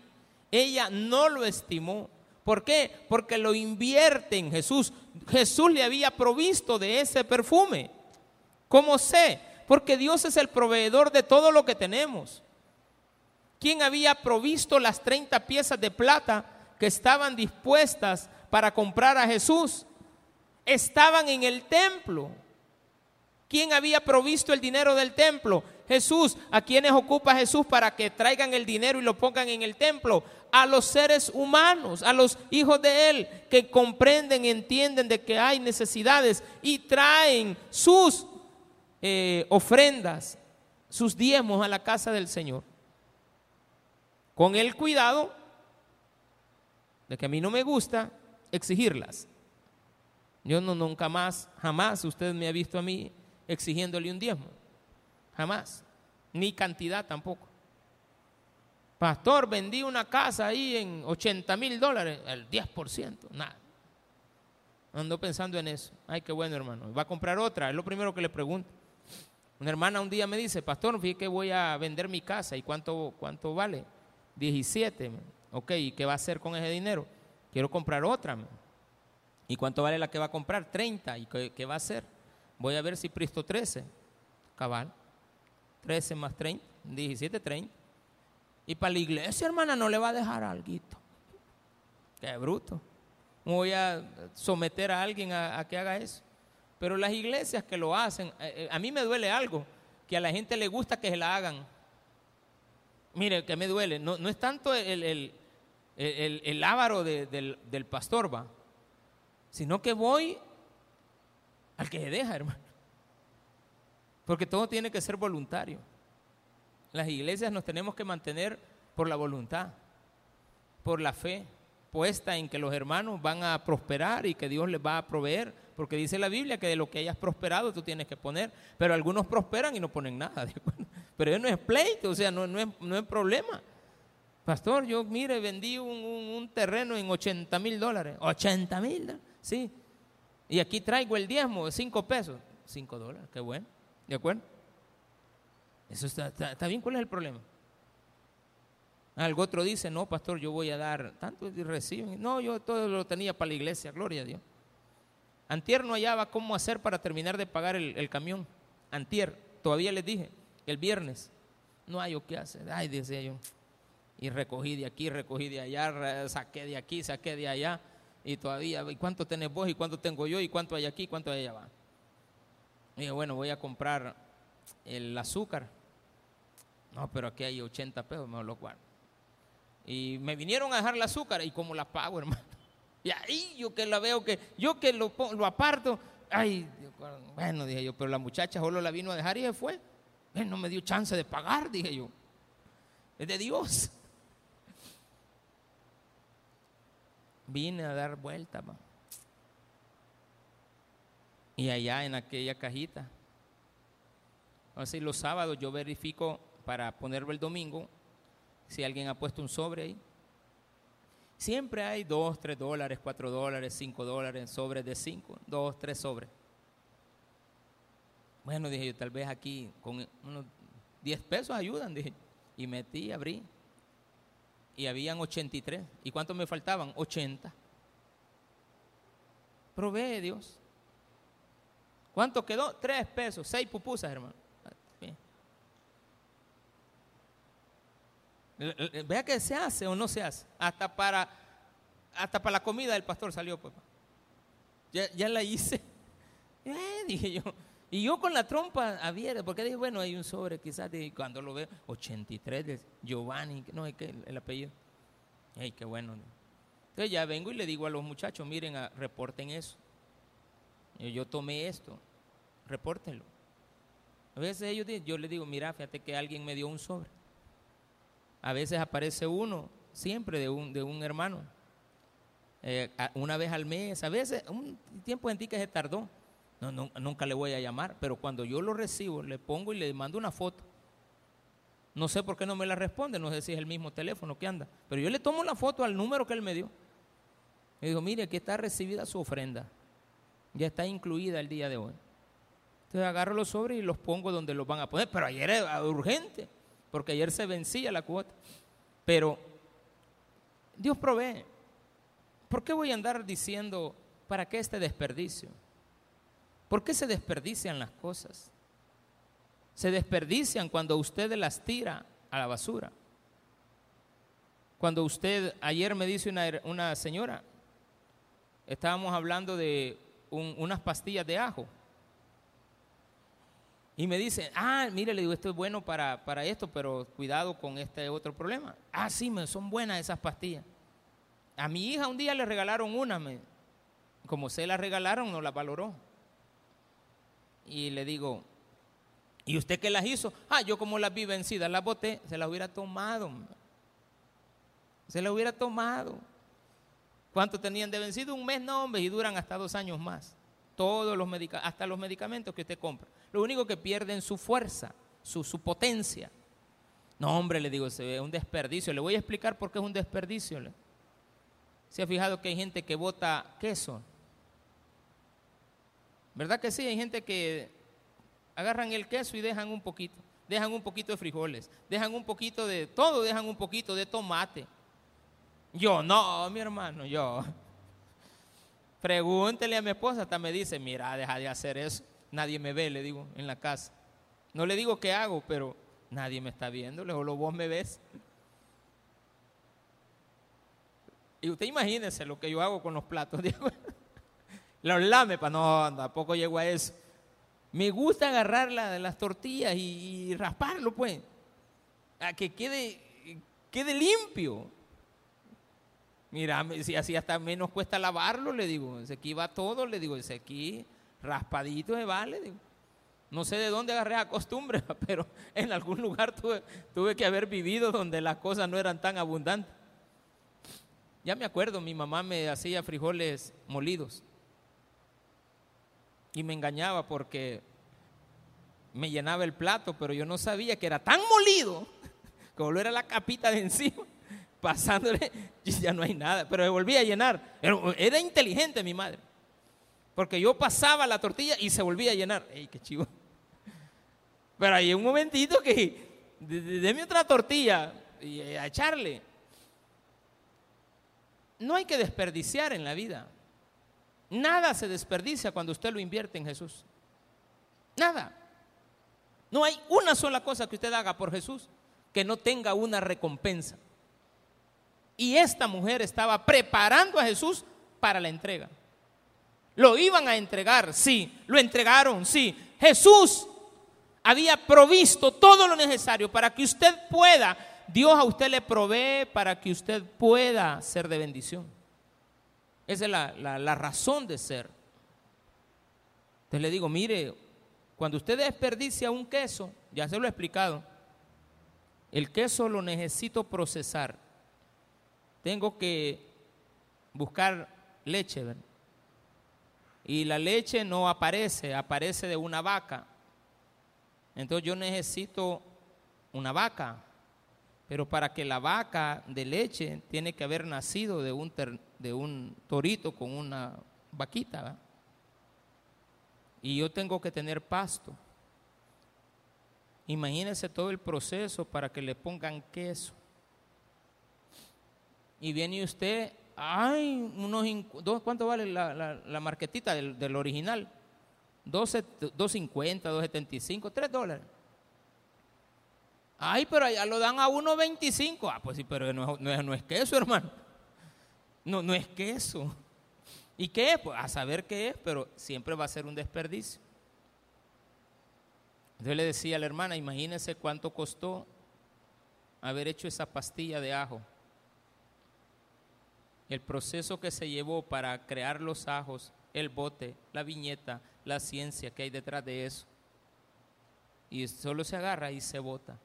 Ella no lo estimó. ¿Por qué? Porque lo invierte en Jesús. Jesús le había provisto de ese perfume. ¿Cómo sé? Porque Dios es el proveedor de todo lo que tenemos. ¿Quién había provisto las 30 piezas de plata que estaban dispuestas para comprar a Jesús? Estaban en el templo. ¿Quién había provisto el dinero del templo? Jesús. ¿A quiénes ocupa Jesús para que traigan el dinero y lo pongan en el templo? A los seres humanos, a los hijos de Él, que comprenden, entienden de que hay necesidades y traen sus eh, ofrendas, sus diezmos a la casa del Señor. Con el cuidado de que a mí no me gusta exigirlas. Yo no nunca más, jamás usted me ha visto a mí exigiéndole un diezmo. Jamás. Ni cantidad tampoco. Pastor, vendí una casa ahí en 80 mil dólares, el 10%, nada. Ando pensando en eso. Ay, qué bueno, hermano. Va a comprar otra, es lo primero que le pregunto. Una hermana un día me dice, pastor, fíjate que voy a vender mi casa. ¿Y cuánto, cuánto vale? 17. Ok, ¿y qué va a hacer con ese dinero? Quiero comprar otra. ¿Y cuánto vale la que va a comprar? 30. ¿Y qué, va a hacer? Voy a ver si Cristo 13. Cabal. 13 más 30. 17, 30. Y para la iglesia, hermana, no le va a dejar algo. Qué bruto. Voy a someter a alguien a que haga eso. Pero las iglesias que lo hacen, eh, eh, a mí me duele algo, que a la gente le gusta que se la hagan. Mire, que me duele, no, es tanto el, el, el, ávaro del, del pastor, va, sino que voy al que se deja, hermano. Porque todo tiene que ser voluntario. Las iglesias nos tenemos que mantener por la voluntad, por la fe, puesta en que los hermanos van a prosperar y que Dios les va a proveer porque dice la Biblia que de lo que hayas prosperado tú tienes que poner, pero algunos prosperan y no ponen nada. Pero eso no es pleito, o sea, no, es, problema. Pastor, yo mire, vendí un, terreno en 80 mil dólares. 80 mil, sí. Y aquí traigo el diezmo de 5 pesos. 5 dólares, qué bueno. ¿De acuerdo? Eso está, está, bien, ¿cuál es el problema? Algo otro dice, no, pastor, yo voy a dar tanto y reciben. No, yo todo lo tenía para la iglesia, gloria a Dios. Antier no hallaba cómo hacer para terminar de pagar el, el camión. Antier, todavía les dije, el viernes, no hay o qué hacer. Ay, decía yo. Y recogí de aquí, recogí de allá, saqué de aquí, saqué de allá. Y todavía, ¿y cuánto tenés vos? ¿Y cuánto tengo yo? ¿Y cuánto hay aquí? ¿Cuánto hay allá? Dije, bueno, voy a comprar el azúcar. No, pero aquí hay 80 pesos, me lo guardo. Y me vinieron a dejar el azúcar y como la pago, hermano. Y ahí yo que la veo que, yo que lo, lo aparto, ay, bueno, dije yo, pero la muchacha solo la vino a dejar y se fue. Él no me dio chance de pagar, dije yo. Es de Dios. Vine a dar vuelta, Y allá en aquella cajita. Así los sábados yo verifico para ponerlo el domingo si alguien ha puesto un sobre ahí. Siempre hay dos, tres dólares, cuatro dólares, cinco dólares, sobres de cinco, dos, tres sobres. Bueno, dije yo, tal vez aquí con unos 10 pesos ayudan, dije. Y metí, abrí. Y habían 83. ¿Y cuántos me faltaban? 80. Provee Dios. ¿Cuánto quedó? Tres pesos, seis pupusas, hermano. Vea que se hace o no se hace. Hasta para, hasta para la comida del pastor salió, papá. Ya, ya la hice. Eh, dije yo. Y yo con la trompa abierta, porque dije, bueno, hay un sobre quizás, cuando lo veo, 83 de Giovanni, no es que el apellido. Ay, qué bueno. Entonces ya vengo y le digo a los muchachos, miren, a, reporten eso. Yo, tomé esto, repórtenlo. A veces ellos yo les digo, mira, fíjate que alguien me dio un sobre. A veces aparece uno, siempre de un, de un hermano. Eh, una vez al mes, a veces un tiempo en ti que se tardó no, nunca le voy a llamar, pero cuando yo lo recibo, le pongo y le mando una foto. No sé por qué no me la responde, no sé si es el mismo teléfono que anda, pero yo le tomo la foto al número que él me dio. Y digo, mire, aquí está recibida su ofrenda. Ya está incluida el día de hoy. Entonces agarro los sobres y los pongo donde los van a poner. Pero ayer era urgente, porque ayer se vencía la cuota. Pero Dios provee. ¿Por qué voy a andar diciendo, ¿para qué este desperdicio? ¿Por qué se desperdician las cosas? Se desperdician cuando usted las tira a la basura. Cuando usted, ayer me dice una, señora, estábamos hablando de unas pastillas de ajo. Y me dice, ah, mire, le digo, esto es bueno para, para esto, pero cuidado con este otro problema. Ah, sí, me, son buenas esas pastillas. A mi hija un día le regalaron una, me, como se la regalaron, no la valoró y le digo, ¿y usted qué las hizo? Ah, yo como las vi vencidas, las boté, se las hubiera tomado. Se las hubiera tomado. ¿Cuánto tenían de vencido? Un mes, no, hombre, y duran hasta dos años más. Todos los hasta los medicamentos que usted compra. Lo único que pierden su fuerza, su, su potencia. No, hombre, le digo, es un desperdicio. Le voy a explicar por qué es un desperdicio. ¿Se ha fijado que hay gente que bota queso? ¿Verdad que sí? Hay gente que agarran el queso y dejan un poquito, dejan un poquito de frijoles, dejan un poquito de todo, dejan un poquito de tomate. Yo no, mi hermano, yo. Pregúntele a mi esposa, hasta me dice, mira, deja de hacer eso. Nadie me ve, le digo, en la casa. No le digo qué hago, pero nadie me está viendo, solo vos me ves. Y usted imagínese lo que yo hago con los platos. Los lame, para no, tampoco llego a eso. Me gusta agarrar la, las tortillas y, rasparlo, pues, a que quede, quede limpio. Mira, si así hasta menos cuesta lavarlo, le digo, ese aquí va todo, le digo, ese aquí raspadito se vale, digo. No sé de dónde agarré la costumbre, pero en algún lugar tuve, tuve que haber vivido donde las cosas no eran tan abundantes. Ya me acuerdo, mi mamá me hacía frijoles molidos y me engañaba porque me llenaba el plato, pero yo no sabía que era tan molido como lo era la capita de encima, pasándole, ya no hay nada, pero me volvía a llenar. Era, inteligente mi madre, Porque yo pasaba la tortilla y se volvía a llenar. ¡Ey, qué chivo! Pero hay un momentito que, deme otra tortilla y a echarle. No hay que desperdiciar en la vida. Nada se desperdicia cuando usted lo invierte en Jesús. Nada. No hay una sola cosa que usted haga por Jesús que no tenga una recompensa. Y esta mujer estaba preparando a Jesús para la entrega. Lo iban a entregar, sí. Lo entregaron, sí. Jesús había provisto todo lo necesario para que usted pueda, Dios a usted le provee para que usted pueda ser de bendición. Esa es la, la razón de ser. Entonces le digo, mire, cuando usted desperdicia un queso, ya se lo he explicado, el queso lo necesito procesar. Tengo que buscar leche. Y la leche no aparece, aparece de una vaca. Entonces yo necesito una vaca, pero para que la vaca de leche tiene que haber nacido de un torito con una vaquita. Y yo tengo que tener pasto. Imagínense todo el proceso para que le pongan queso. Y viene usted, ay, unos, ¿cuánto vale la, marquetita del, del original? 2.50, 2.75, 3 dólares. Ay, pero allá lo dan a 1.25. Ah, pues sí, pero no, no, es queso, hermano. No, no es queso. ¿Y qué es? Pues a saber qué es, pero siempre va a ser un desperdicio. Yo le decía a la hermana, imagínese cuánto costó haber hecho esa pastilla de ajo. El proceso que se llevó para crear los ajos, el bote, la viñeta, la ciencia que hay detrás de eso. Y solo se agarra y se bota.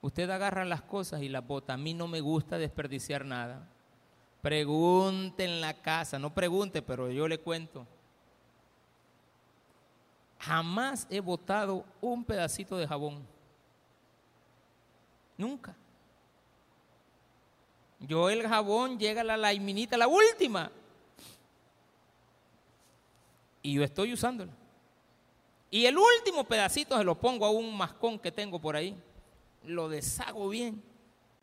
Usted agarra las cosas y las bota. A mí no me gusta desperdiciar nada. Pregunte en la casa, no pregunte, pero yo le cuento. Jamás he botado un pedacito de jabón. Nunca. Yo el jabón llega la laiminita, la última y yo estoy usándolo. Y el último pedacito se lo pongo a un mascón que tengo por ahí. Lo deshago bien.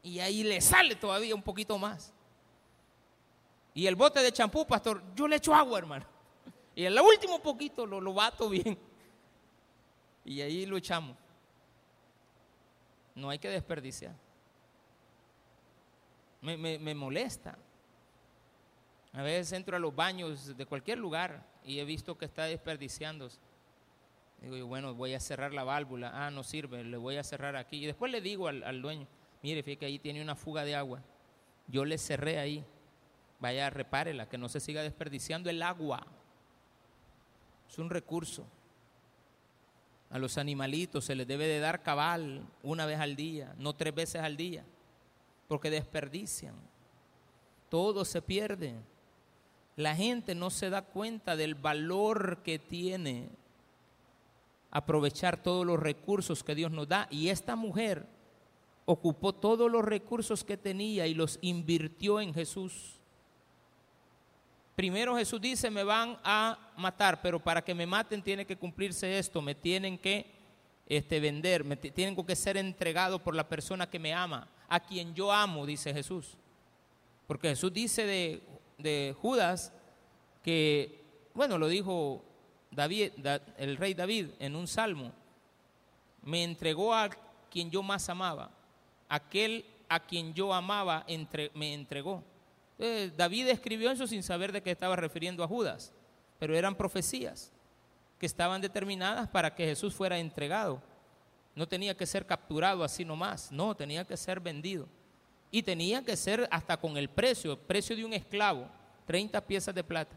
Y ahí le sale todavía un poquito más. Y el bote de champú, pastor, yo le echo agua, hermano. Y el último poquito lo, lo bato bien. Y ahí lo echamos. No hay que desperdiciar. Me, molesta. A veces entro a los baños de cualquier lugar y he visto que está desperdiciándose. Digo, bueno, voy a cerrar la válvula. Ah, no sirve, le voy a cerrar aquí. Y después le digo al, dueño, mire, fíjate que ahí tiene una fuga de agua. Yo le cerré ahí. Vaya, repárela, que no se siga desperdiciando el agua. Es un recurso. A los animalitos se les debe de dar cabal una vez al día, no tres veces al día, porque desperdician. Todo se pierde. La gente no se da cuenta del valor que tiene aprovechar todos los recursos que Dios nos da. Y esta mujer ocupó todos los recursos que tenía y los invirtió en Jesús. Primero Jesús dice, me van a matar, pero para que me maten tiene que cumplirse esto, me tienen que este, vender, me tienen que ser entregado por la persona que me ama, a quien yo amo, dice Jesús. Porque Jesús dice de de Judas, que, bueno, lo dijo David, el rey David en un salmo, me entregó a quien yo más amaba, aquel a quien yo amaba me entregó. David escribió eso sin saber de qué estaba refiriendo a Judas, pero eran profecías que estaban determinadas para que Jesús fuera entregado. No tenía que ser capturado así nomás, no, tenía que ser vendido y tenía que ser hasta con el precio, el precio de un esclavo, 30 piezas de plata.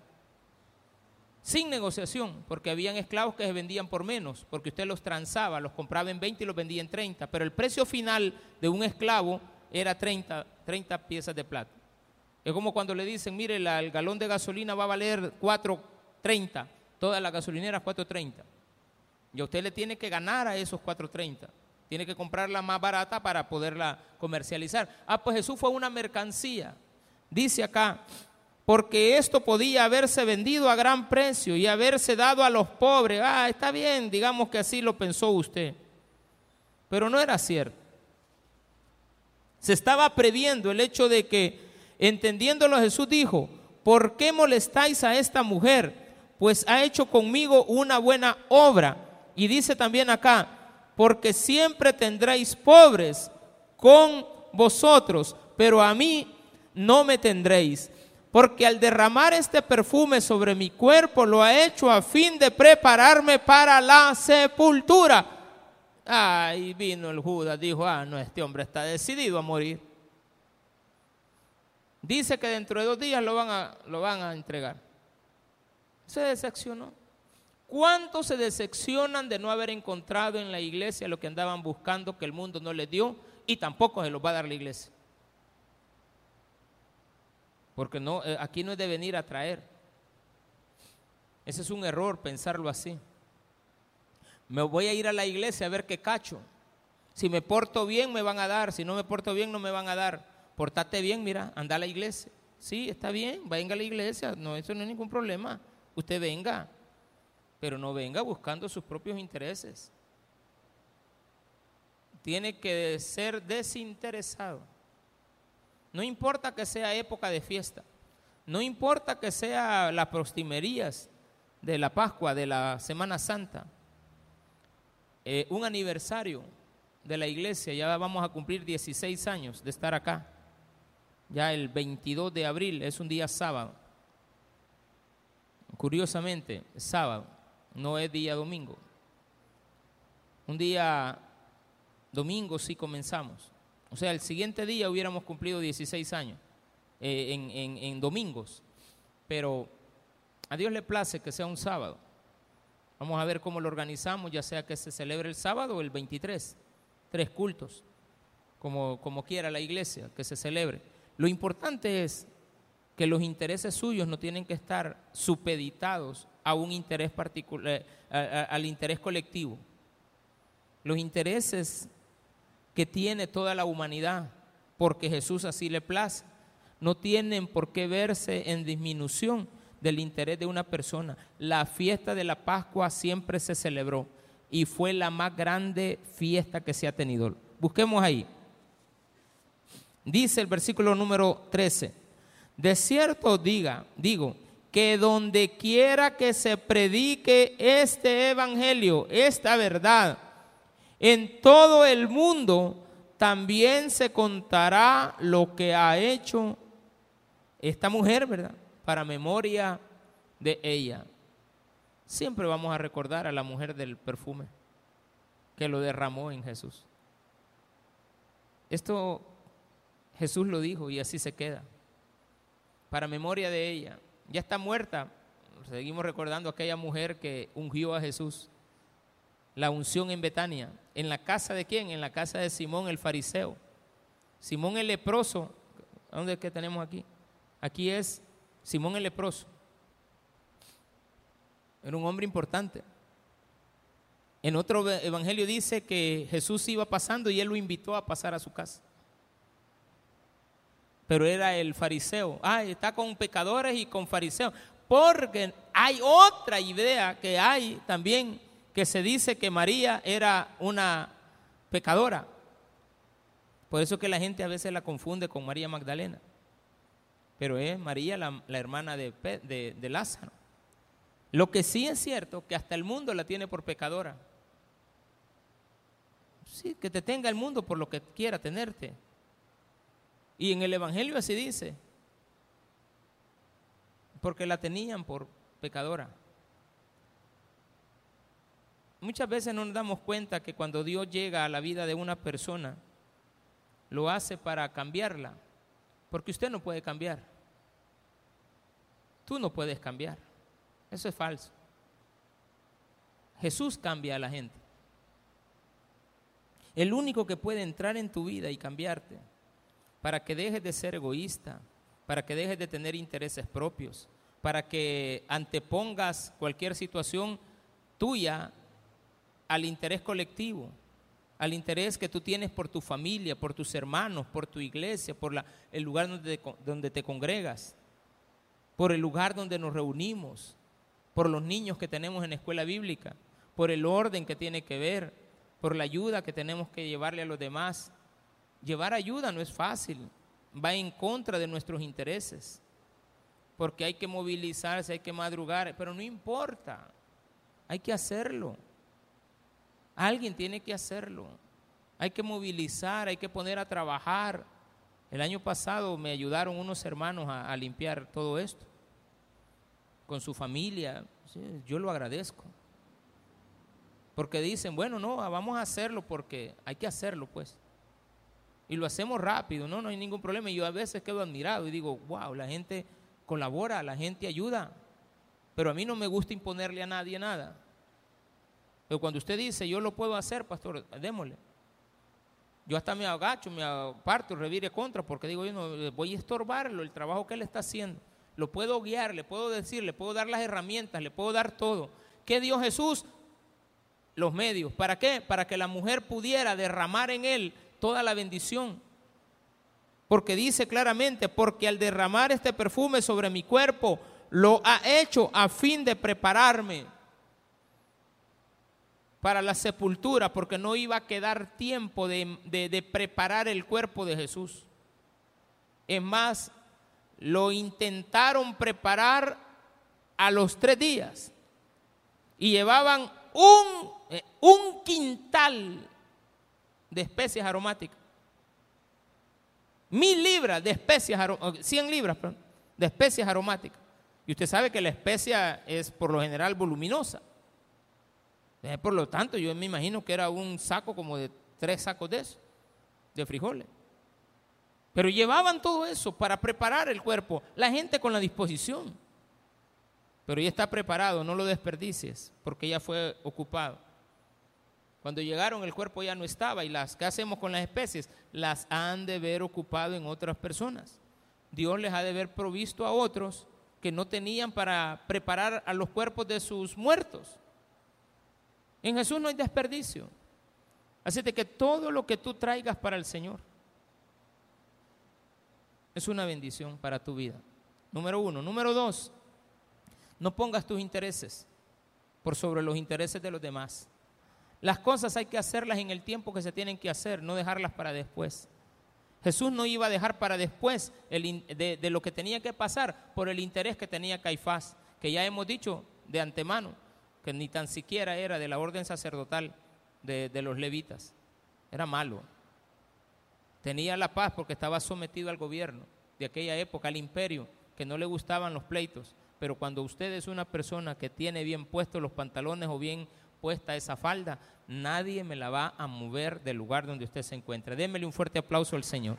Sin negociación, porque habían esclavos que se vendían por menos, porque usted los transaba, los compraba en 20 y los vendía en 30, pero el precio final de un esclavo era 30, 30 piezas de plata. Es como cuando le dicen, mire, el galón de gasolina va a valer 4.30, todas las gasolineras 4.30. Y usted le tiene que ganar a esos 4.30. Tiene que comprarla más barata para poderla comercializar. Ah, pues Jesús fue una mercancía. Dice acá, porque esto podía haberse vendido a gran precio y haberse dado a los pobres. Ah, está bien, digamos que así lo pensó usted. Pero no era cierto. Se estaba previendo el hecho de que, entendiéndolo, Jesús dijo, ¿por qué molestáis a esta mujer? Pues ha hecho conmigo una buena obra. Y dice también acá, porque siempre tendréis pobres con vosotros, pero a mí no me tendréis porque al derramar este perfume sobre mi cuerpo lo ha hecho a fin de prepararme para la sepultura. Ahí vino el Judas, dijo, ah, no, este hombre está decidido a morir. Dice que dentro de dos días lo van a, lo van a entregar. Se decepcionó. ¿Cuántos se decepcionan de no haber encontrado en la iglesia lo que andaban buscando que el mundo no les dio y tampoco se los va a dar la iglesia? Porque no, eh, aquí no es de venir a traer. Ese es un error pensarlo así. Me voy a ir a la iglesia a ver qué cacho. Si me porto bien me van a dar, si no me porto bien no me van a dar. Portate bien, mira, anda a la iglesia. Sí, está bien, venga a la iglesia, no, eso no es ningún problema. Usted venga, pero no venga buscando sus propios intereses. Tiene que ser desinteresado. No importa que sea época de fiesta. No importa que sea las prostimerías de la Pascua, de la Semana Santa. Eh, un aniversario de la iglesia, ya vamos a cumplir 16 años de estar acá. Ya el 22 de abril es un día sábado. Curiosamente, sábado, no es día domingo. Un día domingo sí comenzamos. O sea, el siguiente día hubiéramos cumplido 16 años eh, en, domingos. Pero a Dios le place que sea un sábado. Vamos a ver cómo lo organizamos, ya sea que se celebre el sábado o el 23. Tres cultos, como, como quiera la iglesia, que se celebre. Lo importante es que los intereses suyos no tienen que estar supeditados a un interés particular, eh, al interés colectivo. Los intereses que tiene toda la humanidad, porque Jesús así le place. No tienen por qué verse en disminución del interés de una persona. La fiesta de la Pascua siempre se celebró y fue la más grande fiesta que se ha tenido. Busquemos ahí. Dice el versículo número 13. De cierto diga, digo, que donde quiera que se predique este evangelio, esta verdad, en todo el mundo también se contará lo que ha hecho esta mujer, ¿verdad? Para memoria de ella. Siempre vamos a recordar a la mujer del perfume que lo derramó en Jesús. Esto Jesús lo dijo y así se queda. Para memoria de ella. Ya está muerta. Seguimos recordando a aquella mujer que ungió a Jesús la unción en Betania. ¿En la casa de quién? En la casa de Simón el fariseo. Simón el leproso. ¿Dónde es que tenemos aquí? Aquí es Simón el leproso. Era un hombre importante. En otro evangelio dice que Jesús iba pasando y él lo invitó a pasar a su casa. Pero era el fariseo. Ah, está con pecadores y con fariseos. Porque hay otra idea que hay también que se dice que María era una pecadora. Por eso que la gente a veces la confunde con María Magdalena. Pero es María la, hermana de, de Lázaro. Lo que sí es cierto que hasta el mundo la tiene por pecadora. Sí, que te tenga el mundo por lo que quiera tenerte. Y en el Evangelio así dice. Porque la tenían por pecadora. Muchas veces no nos damos cuenta que cuando Dios llega a la vida de una persona, lo hace para cambiarla, porque usted no puede cambiar. Tú no puedes cambiar. Eso es falso. Jesús cambia a la gente. El único que puede entrar en tu vida y cambiarte para que dejes de ser egoísta, para que dejes de tener intereses propios, para que antepongas cualquier situación tuya al interés colectivo, al interés que tú tienes por tu familia, por tus hermanos, por tu iglesia, por el lugar donde, donde te congregas. por el lugar donde nos reunimos, por los niños que tenemos en la escuela bíblica, por el orden que tiene que ver, por la ayuda que tenemos que llevarle a los demás. Llevar ayuda no es fácil, va en contra de nuestros intereses, porque hay que movilizarse, hay que madrugar, pero no importa, hay que hacerlo. Alguien tiene que hacerlo. Hay que movilizar, hay que poner a trabajar. El año pasado me ayudaron unos hermanos a, limpiar todo esto con su familia. yo lo agradezco. Porque dicen, bueno, no, vamos a hacerlo porque hay que hacerlo, pues. Y lo hacemos rápido, no, no hay ningún problema. Y yo a veces quedo admirado y digo, wow, la gente colabora, la gente ayuda. Pero a mí no me gusta imponerle a nadie nada. Pero cuando usted dice, yo lo puedo hacer, pastor, démosle. Yo hasta me agacho, me aparto, revire contra, porque digo, yo no voy a estorbarlo, el trabajo que él está haciendo. Lo puedo guiar, le puedo decir, le puedo dar las herramientas, le puedo dar todo. ¿Qué dio Jesús? Los medios. ¿Para qué? Para que la mujer pudiera derramar en él toda la bendición. Porque dice claramente, porque al derramar este perfume sobre mi cuerpo, lo ha hecho a fin de prepararme para la sepultura, porque no iba a quedar tiempo de, preparar el cuerpo de Jesús. Es más, lo intentaron preparar a los tres días y llevaban un, eh, un quintal de especies aromáticas. Mil libras de especies, cien libras de especies aromáticas. Y usted sabe que la especia es por lo general voluminosa. Eh, por lo tanto, yo me imagino que era un saco como de tres sacos de eso, de frijoles. Pero llevaban todo eso para preparar el cuerpo, la gente con la disposición. Pero ya está preparado, no lo desperdicies, porque ya fue ocupado. Cuando llegaron el cuerpo ya no estaba y las que hacemos con las especies las han de ver ocupado en otras personas. Dios les ha de haber provisto a otros que no tenían para preparar a los cuerpos de sus muertos. En Jesús no hay desperdicio. Así de que todo lo que tú traigas para el Señor es una bendición para tu vida. Número uno. Número dos, no pongas tus intereses por sobre los intereses de los demás. Las cosas hay que hacerlas en el tiempo que se tienen que hacer, no dejarlas para después. Jesús no iba a dejar para después de, de, lo que tenía que pasar por el interés que tenía Caifás, que ya hemos dicho de antemano que ni tan siquiera era de la orden sacerdotal de, los levitas. Era malo. Tenía la paz porque estaba sometido al gobierno de aquella época, al imperio, que no le gustaban los pleitos. Pero cuando usted es una persona que tiene bien puestos los pantalones o bien puesta esa falda, nadie me la va a mover del lugar donde usted se encuentra. Démele un fuerte aplauso al Señor.